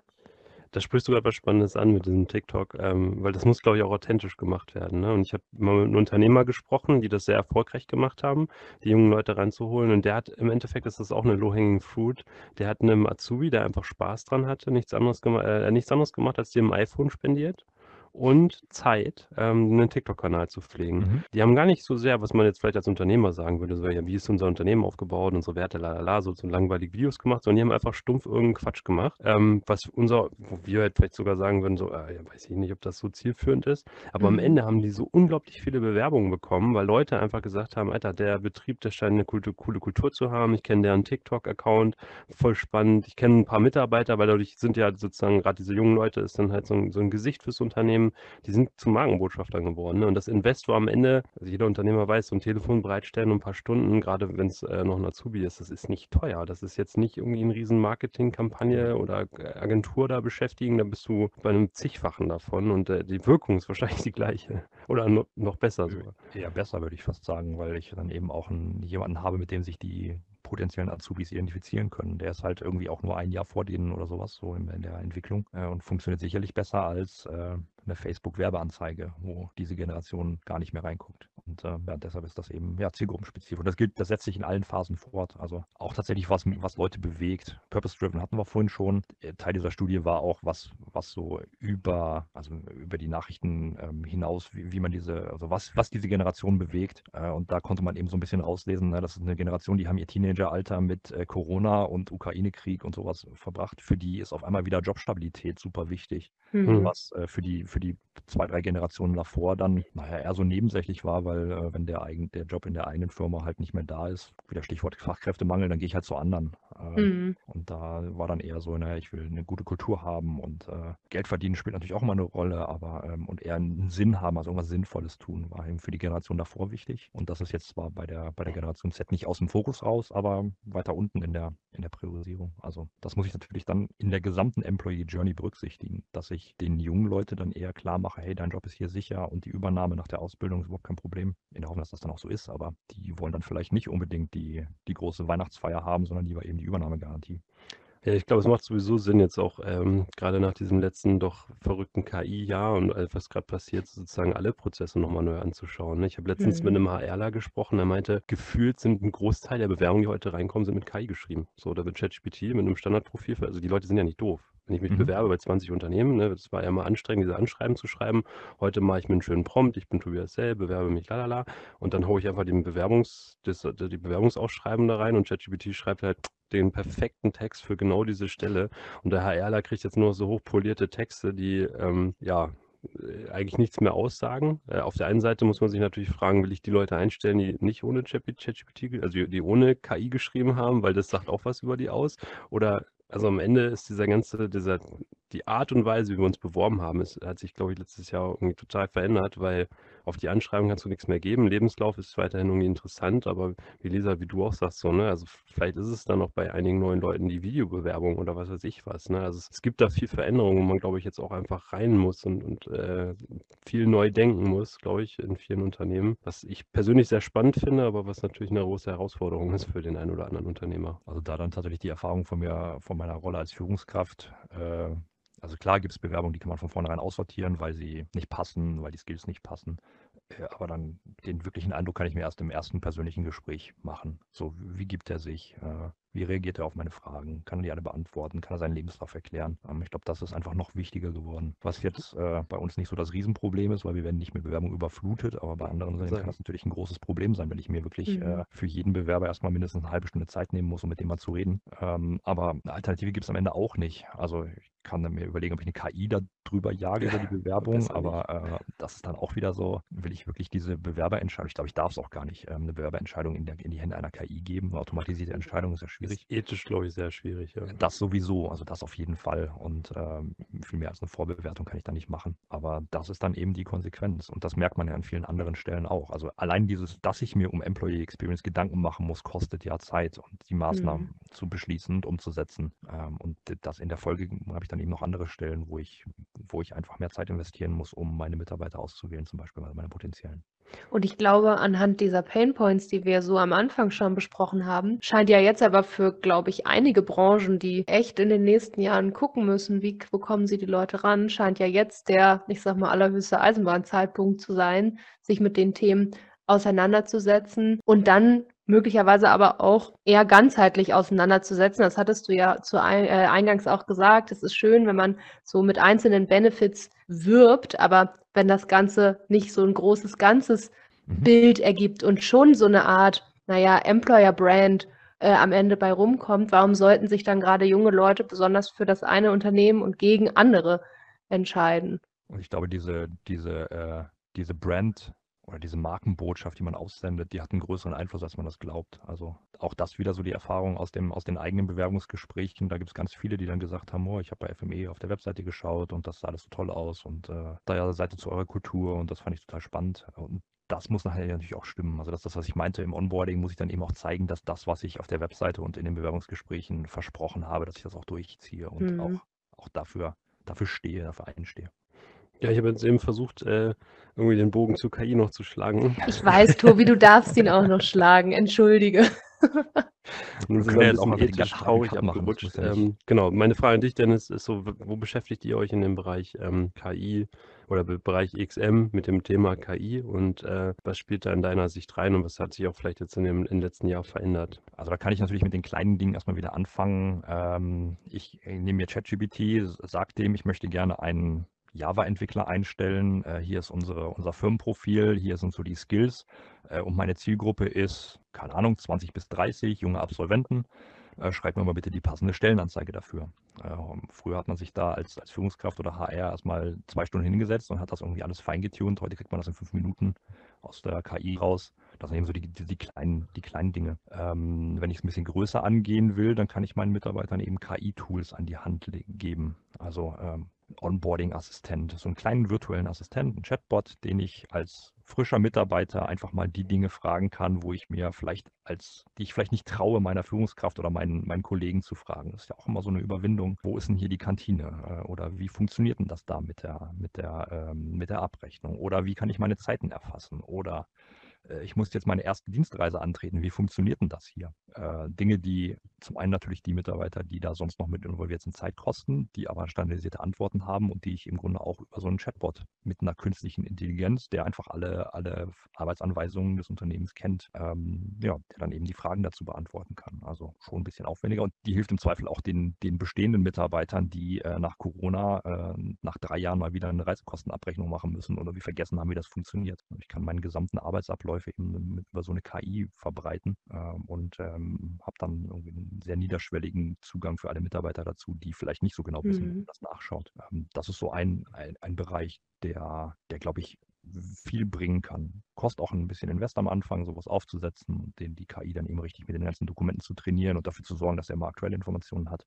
da sprichst du gerade was Spannendes an mit diesem TikTok, ähm, weil das muss, glaube ich, auch authentisch gemacht werden. Ne? Und ich habe mal mit einem Unternehmer gesprochen, die das sehr erfolgreich gemacht haben, die jungen Leute reinzuholen. Und der hat, im Endeffekt ist das auch eine Low-Hanging Fruit. Der hat einem Azubi, der einfach Spaß dran hatte, nichts anderes, äh, nichts anderes gemacht, als ein iPhone spendiert und Zeit, ähm, einen TikTok-Kanal zu pflegen. Mhm. Die haben gar nicht so sehr, was man jetzt vielleicht als Unternehmer sagen würde, so, ja, wie ist unser Unternehmen aufgebaut, unsere Werte, lalala, so, so langweilige Videos gemacht, sondern die haben einfach stumpf irgendeinen Quatsch gemacht, ähm, was unser, wo wir halt vielleicht sogar sagen würden, so, äh, ja, weiß ich nicht, ob das so zielführend ist, aber mhm. am Ende haben die so unglaublich viele Bewerbungen bekommen, weil Leute einfach gesagt haben, Alter, der Betrieb, der scheint eine coole, coole Kultur zu haben, ich kenne deren TikTok-Account, voll spannend, ich kenne ein paar Mitarbeiter, weil dadurch sind ja sozusagen gerade diese jungen Leute, ist dann halt so ein, so ein Gesicht fürs Unternehmen, Unternehmen, die sind zu Markenbotschaftern geworden. Ne? Und das Investor am Ende, also jeder Unternehmer weiß, so ein Telefon bereitstellen und ein paar Stunden, gerade wenn es äh, noch ein Azubi ist, das ist nicht teuer. Das ist jetzt nicht irgendwie eine riesen Marketingkampagne oder Agentur da beschäftigen, da bist du bei einem zigfachen davon und äh, die Wirkung ist wahrscheinlich die gleiche oder no, noch besser sogar. Ja, besser würde ich fast sagen, weil ich dann eben auch einen, jemanden habe, mit dem sich die potenziellen Azubis identifizieren können. Der ist halt irgendwie auch nur ein Jahr vor denen oder sowas, so in, in der Entwicklung äh, und funktioniert sicherlich besser als äh, eine Facebook-Werbeanzeige, wo diese Generation gar nicht mehr reinguckt. Und äh, ja, deshalb ist das eben ja, zielgruppenspezifisch. Und das gilt, das setzt sich in allen Phasen fort. Also auch tatsächlich was, was Leute bewegt. Purpose-Driven hatten wir vorhin schon. Äh, Teil dieser Studie war auch, was, was so über, also über die Nachrichten ähm, hinaus, wie, wie, man diese, also was, was diese Generation bewegt. Äh, und da konnte man eben so ein bisschen rauslesen, ne, das ist eine Generation, die haben ihr Teenageralter mit äh, Corona und Ukraine-Krieg und sowas verbracht. Für die ist auf einmal wieder Jobstabilität super wichtig. Mhm. Was äh, für die, für die zwei, drei Generationen davor dann, naja, eher so nebensächlich war, weil äh, wenn der, eigen, der Job in der eigenen Firma halt nicht mehr da ist, wieder Stichwort Fachkräftemangel, dann gehe ich halt zu anderen. Äh, mhm. Und da war dann eher so, naja, ich will eine gute Kultur haben und äh, Geld verdienen spielt natürlich auch immer eine Rolle, aber ähm, und eher einen Sinn haben, also irgendwas Sinnvolles tun, war eben für die Generation davor wichtig. Und das ist jetzt zwar bei der, bei der Generation Z nicht aus dem Fokus raus, aber weiter unten in der, in der Priorisierung. Also das muss ich natürlich dann in der gesamten Employee Journey berücksichtigen, dass ich den jungen Leuten dann eher klar mache, hey, dein Job ist hier sicher und die Übernahme nach der Ausbildung ist überhaupt kein Problem. In der Hoffnung, dass das dann auch so ist, aber die wollen dann vielleicht nicht unbedingt die, die große Weihnachtsfeier haben, sondern lieber eben die Übernahmegarantie. Ja, ich glaube, es macht sowieso Sinn, jetzt auch ähm, gerade nach diesem letzten doch verrückten KI-Jahr und all, was gerade passiert, sozusagen alle Prozesse nochmal neu anzuschauen. Ne? Ich habe letztens mit mhm. einem HRler gesprochen, der meinte, gefühlt sind ein Großteil der Bewerbungen, die heute reinkommen, sind mit KI geschrieben. So, da wird ChatGPT mit einem Standardprofil, also die Leute sind ja nicht doof. Wenn ich mich mhm. bewerbe bei 20 Unternehmen, ne, das war ja mal anstrengend, diese Anschreiben zu schreiben. Heute mache ich mir einen schönen Prompt, ich bin Tobias Sell, bewerbe mich, lalala. Und dann haue ich einfach den Bewerbungs, das, die Bewerbungsausschreiben da rein und ChatGPT schreibt halt den perfekten Text für genau diese Stelle. Und der HRler kriegt jetzt nur so hochpolierte Texte, die ähm, ja äh, eigentlich nichts mehr aussagen. Äh, auf der einen Seite muss man sich natürlich fragen, will ich die Leute einstellen, die nicht ohne ChatGPT, also die ohne KI geschrieben haben, weil das sagt auch was über die aus. Oder also am Ende ist dieser ganze, dieser, die Art und Weise, wie wir uns beworben haben, ist, hat sich, glaube ich, letztes Jahr total verändert, weil auf die Anschreibung kannst du nichts mehr geben. Lebenslauf ist weiterhin irgendwie interessant, aber wie Lisa, wie du auch sagst, so, ne, also vielleicht ist es dann auch bei einigen neuen Leuten die Videobewerbung oder was weiß ich was. Ne? Also es, es gibt da viel Veränderung, wo man, glaube ich, jetzt auch einfach rein muss und, und äh, viel neu denken muss, glaube ich, in vielen Unternehmen. Was ich persönlich sehr spannend finde, aber was natürlich eine große Herausforderung ist für den einen oder anderen Unternehmer. Also da dann tatsächlich die Erfahrung von mir, von meiner Rolle als Führungskraft, äh, also klar gibt es Bewerbungen, die kann man von vornherein aussortieren, weil sie nicht passen, weil die Skills nicht passen. Äh, aber dann den wirklichen Eindruck kann ich mir erst im ersten persönlichen Gespräch machen. So, wie gibt er sich? Äh, wie reagiert er auf meine Fragen? Kann er die alle beantworten? Kann er seinen Lebenslauf erklären? Ähm, ich glaube, das ist einfach noch wichtiger geworden. Was jetzt äh, bei uns nicht so das Riesenproblem ist, weil wir werden nicht mit Bewerbungen überflutet, aber bei anderen Unternehmen kann das natürlich ein großes Problem sein, wenn ich mir wirklich mhm. äh, für jeden Bewerber erstmal mindestens eine halbe Stunde Zeit nehmen muss, um mit dem mal zu reden. Ähm, aber eine Alternative gibt es am Ende auch nicht. Also ich kann mir überlegen, ob ich eine KI da drüber jage über die Bewerbung, aber äh, das ist dann auch wieder so, will ich wirklich diese Bewerberentscheidung, ich glaube, ich darf es auch gar nicht, ähm, eine Bewerberentscheidung in, der, in, die Hände einer KI geben. Eine automatisierte Entscheidung ist ja schwierig. Ist ethisch, glaube ich, sehr schwierig. Ja. Das sowieso, also das auf jeden Fall. Und ähm, viel mehr als eine Vorbewertung kann ich da nicht machen. Aber das ist dann eben die Konsequenz. Und das merkt man ja an vielen anderen Stellen auch. Also allein dieses, dass ich mir um Employee Experience Gedanken machen muss, kostet ja Zeit und die Maßnahmen mhm. zu beschließen und umzusetzen. Ähm, und das in der Folge habe ich dann eben noch andere Stellen, wo ich, wo ich einfach mehr Zeit investieren muss, um meine Mitarbeiter auszuwählen, zum Beispiel meine potenziellen. Und ich glaube, anhand dieser Painpoints, die wir so am Anfang schon besprochen haben, scheint ja jetzt aber für, glaube ich, einige Branchen, die echt in den nächsten Jahren gucken müssen, wie bekommen sie die Leute ran, scheint ja jetzt der, ich sag mal, allerhöchste Eisenbahnzeitpunkt zu sein, sich mit den Themen auseinanderzusetzen und dann möglicherweise aber auch eher ganzheitlich auseinanderzusetzen. Das hattest du ja zu ein, äh, eingangs auch gesagt. Es ist schön, wenn man so mit einzelnen Benefits wirbt, aber wenn das Ganze nicht so ein großes ganzes mhm. Bild ergibt und schon so eine Art, naja, Employer Brand äh, am Ende bei rumkommt, warum sollten sich dann gerade junge Leute besonders für das eine Unternehmen und gegen andere entscheiden? Und ich glaube, diese, diese, äh, diese Brand oder diese Markenbotschaft, die man aussendet, die hat einen größeren Einfluss, als man das glaubt. Also auch das wieder so die Erfahrung aus, dem, aus den eigenen Bewerbungsgesprächen. Da gibt es ganz viele, die dann gesagt haben, oh, ich habe bei FME auf der Webseite geschaut und das sah alles so toll aus und äh, da ja Seite zu eurer Kultur und das fand ich total spannend. Und das muss nachher natürlich auch stimmen. Also das ist das, was ich meinte. Im Onboarding muss ich dann eben auch zeigen, dass das, was ich auf der Webseite und in den Bewerbungsgesprächen versprochen habe, dass ich das auch durchziehe und mhm. auch, auch dafür, dafür stehe, dafür einstehe. Ja, ich habe jetzt eben versucht, äh, irgendwie den Bogen zur KI noch zu schlagen. Ich weiß, Tobi, du darfst ihn auch noch schlagen. Entschuldige. Das ist ein bisschen ethisch traurig abgerutscht. Ähm, genau, meine Frage an dich, Dennis, ist so, wo beschäftigt ihr euch in dem Bereich ähm, KI oder Bereich XM mit dem Thema KI und äh, was spielt da in deiner Sicht rein und was hat sich auch vielleicht jetzt in dem, im letzten Jahr verändert? Also da kann ich natürlich mit den kleinen Dingen erstmal wieder anfangen. Ähm, ich, ich nehme mir ChatGPT, sage dem, ich möchte gerne einen Java-Entwickler einstellen. Äh, hier ist unsere, unser Firmenprofil, hier sind so die Skills. Äh, und meine Zielgruppe ist, keine Ahnung, 20 bis 30 junge Absolventen. Äh, schreibt mir mal bitte die passende Stellenanzeige dafür. Ähm, früher hat man sich da als, als Führungskraft oder HR erstmal zwei Stunden hingesetzt und hat das irgendwie alles feingetunt. Heute kriegt man das in fünf Minuten aus der KI raus. Das sind eben so die, die, die kleinen, die kleinen Dinge. Ähm, wenn ich es ein bisschen größer angehen will, dann kann ich meinen Mitarbeitern eben KI-Tools an die Hand geben. Also ähm, Onboarding-Assistent, so einen kleinen virtuellen Assistenten, Chatbot, den ich als frischer Mitarbeiter einfach mal die Dinge fragen kann, wo ich mir vielleicht als, die ich vielleicht nicht traue, meiner Führungskraft oder meinen, meinen Kollegen zu fragen. Das ist ja auch immer so eine Überwindung. Wo ist denn hier die Kantine? Äh, oder wie funktioniert denn das da mit der, mit der, ähm, mit der Abrechnung? Oder wie kann ich meine Zeiten erfassen? Oder äh, ich muss jetzt meine erste Dienstreise antreten. Wie funktioniert denn das hier? Äh, Dinge, die zum einen natürlich die Mitarbeiter, die da sonst noch mit involviert sind, Zeit kosten, die aber standardisierte Antworten haben und die ich im Grunde auch über so einen Chatbot mit einer künstlichen Intelligenz, der einfach alle, alle Arbeitsanweisungen des Unternehmens kennt, ähm, ja, der dann eben die Fragen dazu beantworten kann. Also schon ein bisschen aufwendiger und die hilft im Zweifel auch den, den bestehenden Mitarbeitern, die äh, nach Corona äh, nach drei Jahren mal wieder eine Reisekostenabrechnung machen müssen oder wie vergessen haben, wie das funktioniert. Ich kann meinen gesamten Arbeitsabläufe eben mit, über so eine KI verbreiten ähm, und ähm, habe dann irgendwie einen sehr niederschwelligen Zugang für alle Mitarbeiter dazu, die vielleicht nicht so genau wissen, mhm. wie man das nachschaut. Ähm, das ist so ein, ein, ein Bereich, der, der glaube ich, viel bringen kann. Kostet auch ein bisschen Invest am Anfang, sowas aufzusetzen und den, die KI dann eben richtig mit den ganzen Dokumenten zu trainieren und dafür zu sorgen, dass er immer aktuelle Informationen hat.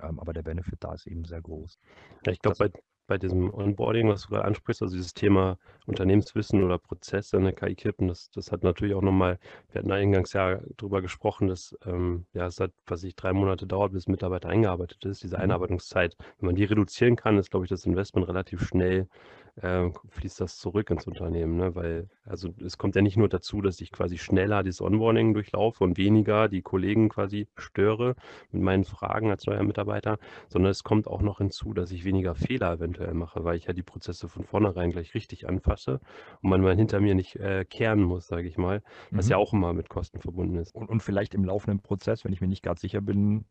Ähm, aber der Benefit da ist eben sehr groß. Ja, ich glaube, bei, bei diesem Onboarding, was du gerade ansprichst, also dieses Thema Unternehmenswissen oder Prozesse in der KI kippen, das, das hat natürlich auch nochmal, wir hatten eingangs ja darüber gesprochen, dass ähm, ja, es hat, was ich drei Monate dauert, bis ein Mitarbeiter eingearbeitet ist, diese mhm. Einarbeitungszeit. Wenn man die reduzieren kann, ist, glaube ich, das Investment relativ schnell äh, fließt das zurück ins Unternehmen, ne? weil also es kommt ja nicht nur dazu, dass ich quasi schneller das Onboarding durchlaufe und weniger die Kollegen quasi störe mit meinen Fragen als neuer Mitarbeiter, sondern es kommt auch noch hinzu, dass ich weniger Fehler eventuell mache, weil ich ja die Prozesse von vornherein gleich richtig anfasse und man mal hinter mir nicht äh, kehren muss, sage ich mal, was mhm. ja auch immer mit Kosten verbunden ist. Und, und vielleicht im laufenden Prozess, wenn ich mir nicht gerade sicher bin,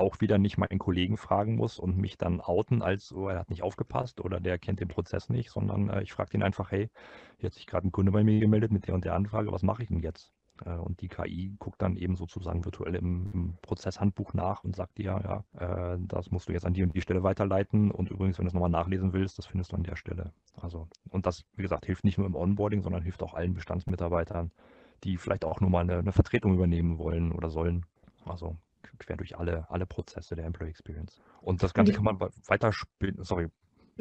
auch wieder nicht meinen Kollegen fragen muss und mich dann outen als, oh, er hat nicht aufgepasst oder der kennt den Prozess nicht, sondern äh, ich frage ihn einfach, hey, hier hat sich gerade ein Kunde bei mir gemeldet mit der und der Anfrage, was mache ich denn jetzt? Äh, und die KI guckt dann eben sozusagen virtuell im, im Prozesshandbuch nach und sagt dir, ja, äh, das musst du jetzt an die und die Stelle weiterleiten. Und übrigens, wenn du es nochmal nachlesen willst, das findest du an der Stelle. Also, und das, wie gesagt, hilft nicht nur im Onboarding, sondern hilft auch allen Bestandsmitarbeitern, die vielleicht auch nur mal eine, eine Vertretung übernehmen wollen oder sollen. Also quer durch alle, alle Prozesse der Employee Experience. Und das Ganze kann man weiterspielen. Sorry.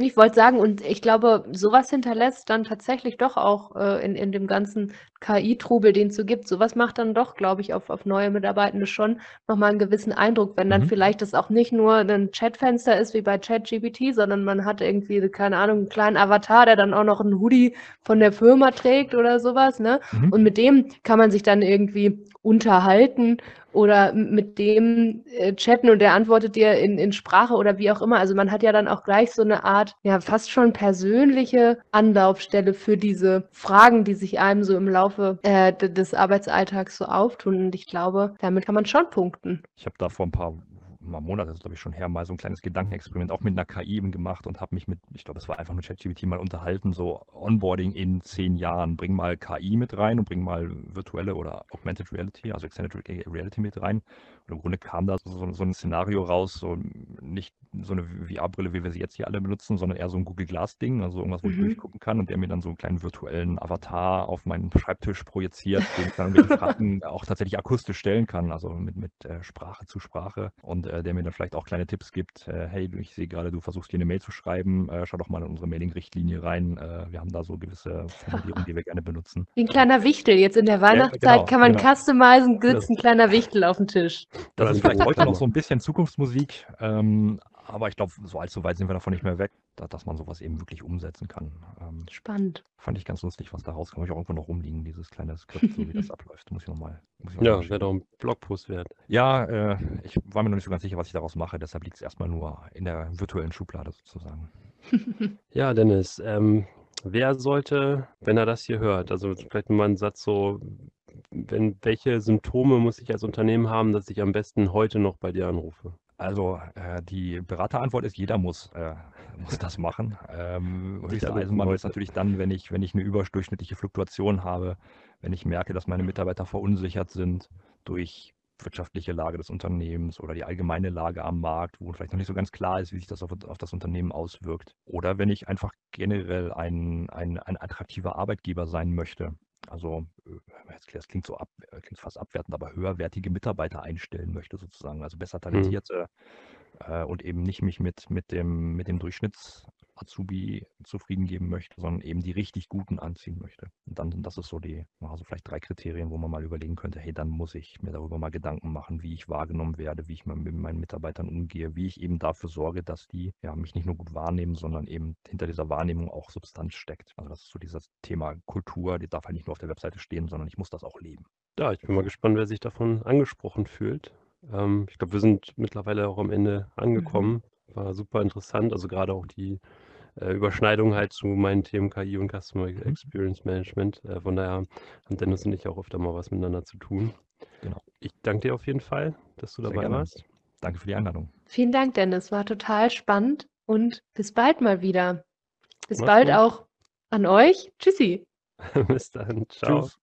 Ich wollte sagen, und ich glaube, sowas hinterlässt dann tatsächlich doch auch äh, in, in dem ganzen KI-Trubel, den es so gibt, sowas macht dann doch, glaube ich, auf, auf neue Mitarbeitende schon nochmal einen gewissen Eindruck, wenn dann mhm. vielleicht das auch nicht nur ein Chatfenster ist wie bei ChatGPT, sondern man hat irgendwie, keine Ahnung, einen kleinen Avatar, der dann auch noch einen Hoodie von der Firma trägt oder sowas, ne? Mhm. Und mit dem kann man sich dann irgendwie unterhalten oder mit dem äh, chatten und der antwortet dir in, in Sprache oder wie auch immer. Also man hat ja dann auch gleich so eine Art, ja, fast schon persönliche Anlaufstelle für diese Fragen, die sich einem so im Laufe äh, des Arbeitsalltags so auftun. Und ich glaube, damit kann man schon punkten. Ich habe da vor ein paar mal Monate, das glaube ich schon her, mal so ein kleines Gedankenexperiment auch mit einer KI eben gemacht und habe mich mit, ich glaube, es war einfach mit ChatGPT mal unterhalten, so Onboarding in zehn Jahren. Bring mal KI mit rein und bring mal virtuelle oder Augmented Reality, also Extended Reality mit rein. Und im Grunde kam da so, so ein Szenario raus, so nicht so eine VR-Brille, wie wir sie jetzt hier alle benutzen, sondern eher so ein Google Glass-Ding, also irgendwas, wo mhm. ich durchgucken kann und der mir dann so einen kleinen virtuellen Avatar auf meinen Schreibtisch projiziert, den ich dann mit Fragen auch tatsächlich akustisch stellen kann, also mit, mit äh, Sprache zu Sprache und äh, der mir dann vielleicht auch kleine Tipps gibt. Äh, hey, ich sehe gerade, du versuchst hier eine Mail zu schreiben, äh, schau doch mal in unsere Mailing-Richtlinie rein. Äh, wir haben da so gewisse Formulierungen, die wir gerne benutzen. Wie ein kleiner Wichtel. Jetzt in der Weihnachtszeit ja, genau, kann man genau. customizen, sitzt ein kleiner Wichtel auf dem Tisch. Das ist vielleicht heute noch so ein bisschen Zukunftsmusik, ähm, aber ich glaube, so allzu weit sind wir davon nicht mehr weg, da, dass man sowas eben wirklich umsetzen kann. Ähm, Spannend. fand ich ganz lustig, was da rauskam. Habe ich auch irgendwo noch rumliegen, dieses kleine Skript, so wie das abläuft. Muss ich nochmal. Ja, wäre doch ein Blogpost wert. Ja, äh, ich war mir noch nicht so ganz sicher, was ich daraus mache. Deshalb liegt es erstmal nur in der virtuellen Schublade sozusagen. Ja, Dennis, ähm, wer sollte, wenn er das hier hört, also vielleicht mal einen Satz so, wenn, welche Symptome muss ich als Unternehmen haben, dass ich am besten heute noch bei dir anrufe? Also äh, die Beraterantwort ist, jeder muss, äh, muss das machen. Ähm, höchste alle Eisenbahn ist natürlich dann, wenn ich, wenn ich eine überdurchschnittliche Fluktuation habe, wenn ich merke, dass meine Mitarbeiter verunsichert sind durch wirtschaftliche Lage des Unternehmens oder die allgemeine Lage am Markt, wo vielleicht noch nicht so ganz klar ist, wie sich das auf, auf das Unternehmen auswirkt. Oder wenn ich einfach generell ein, ein, ein attraktiver Arbeitgeber sein möchte. Also, äh, das klingt so ab, äh, klingt fast abwertend, aber höherwertige Mitarbeiter einstellen möchte sozusagen. Also besser talentierte äh, und eben nicht mich mit, mit dem, mit dem Durchschnitts-Azubi zufrieden geben möchte, sondern eben die richtig Guten anziehen möchte. Und dann, das ist so die, also vielleicht drei Kriterien, wo man mal überlegen könnte, hey, dann muss ich mir darüber mal Gedanken machen, wie ich wahrgenommen werde, wie ich mit meinen Mitarbeitern umgehe, wie ich eben dafür sorge, dass die ja, mich nicht nur gut wahrnehmen, sondern eben hinter dieser Wahrnehmung auch Substanz steckt. Also das ist so dieses Thema Kultur, die darf halt nicht nur auf der Webseite stehen, sondern ich muss das auch leben. Ja, ich bin mal gespannt, wer sich davon angesprochen fühlt. Ähm, ich glaube, wir sind mittlerweile auch am Ende angekommen. War super interessant, also gerade auch die äh, Überschneidung halt zu meinen Themen KI und Customer Experience Management. Äh, von daher haben Dennis und ich auch öfter mal was miteinander zu tun. Genau. Ich danke dir auf jeden Fall, dass du Sehr dabei gerne. warst. Danke für die Einladung. Vielen Dank, Dennis. War total spannend und bis bald mal wieder. Bis Mach's bald gut. auch an euch. Tschüssi. Bis dann. Ciao. Tschüss.